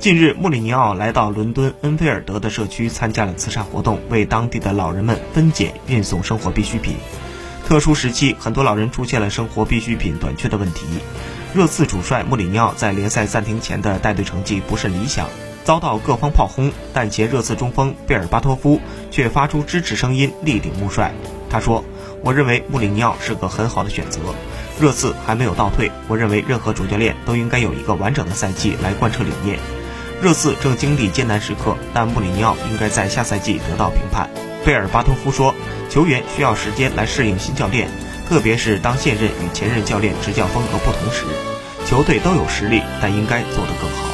近日，穆里尼奥来到伦敦恩菲尔德的社区参加了慈善活动，为当地的老人们分拣运送生活必需品。特殊时期，很多老人出现了生活必需品短缺的问题。热刺主帅穆里尼奥在联赛暂停前的带队成绩不甚理想，遭到各方炮轰，但前热刺中锋贝尔巴托夫却发出支持声音，力挺穆帅。他说：“我认为穆里尼奥是个很好的选择。热刺还没有倒退，我认为任何主教练都应该有一个完整的赛季来贯彻理念。热刺正经历艰难时刻，但穆里尼奥应该在下赛季得到评判。”贝尔巴托夫说。球员需要时间来适应新教练，特别是当现任与前任教练执教风格不同时。球队都有实力，但应该做得更好。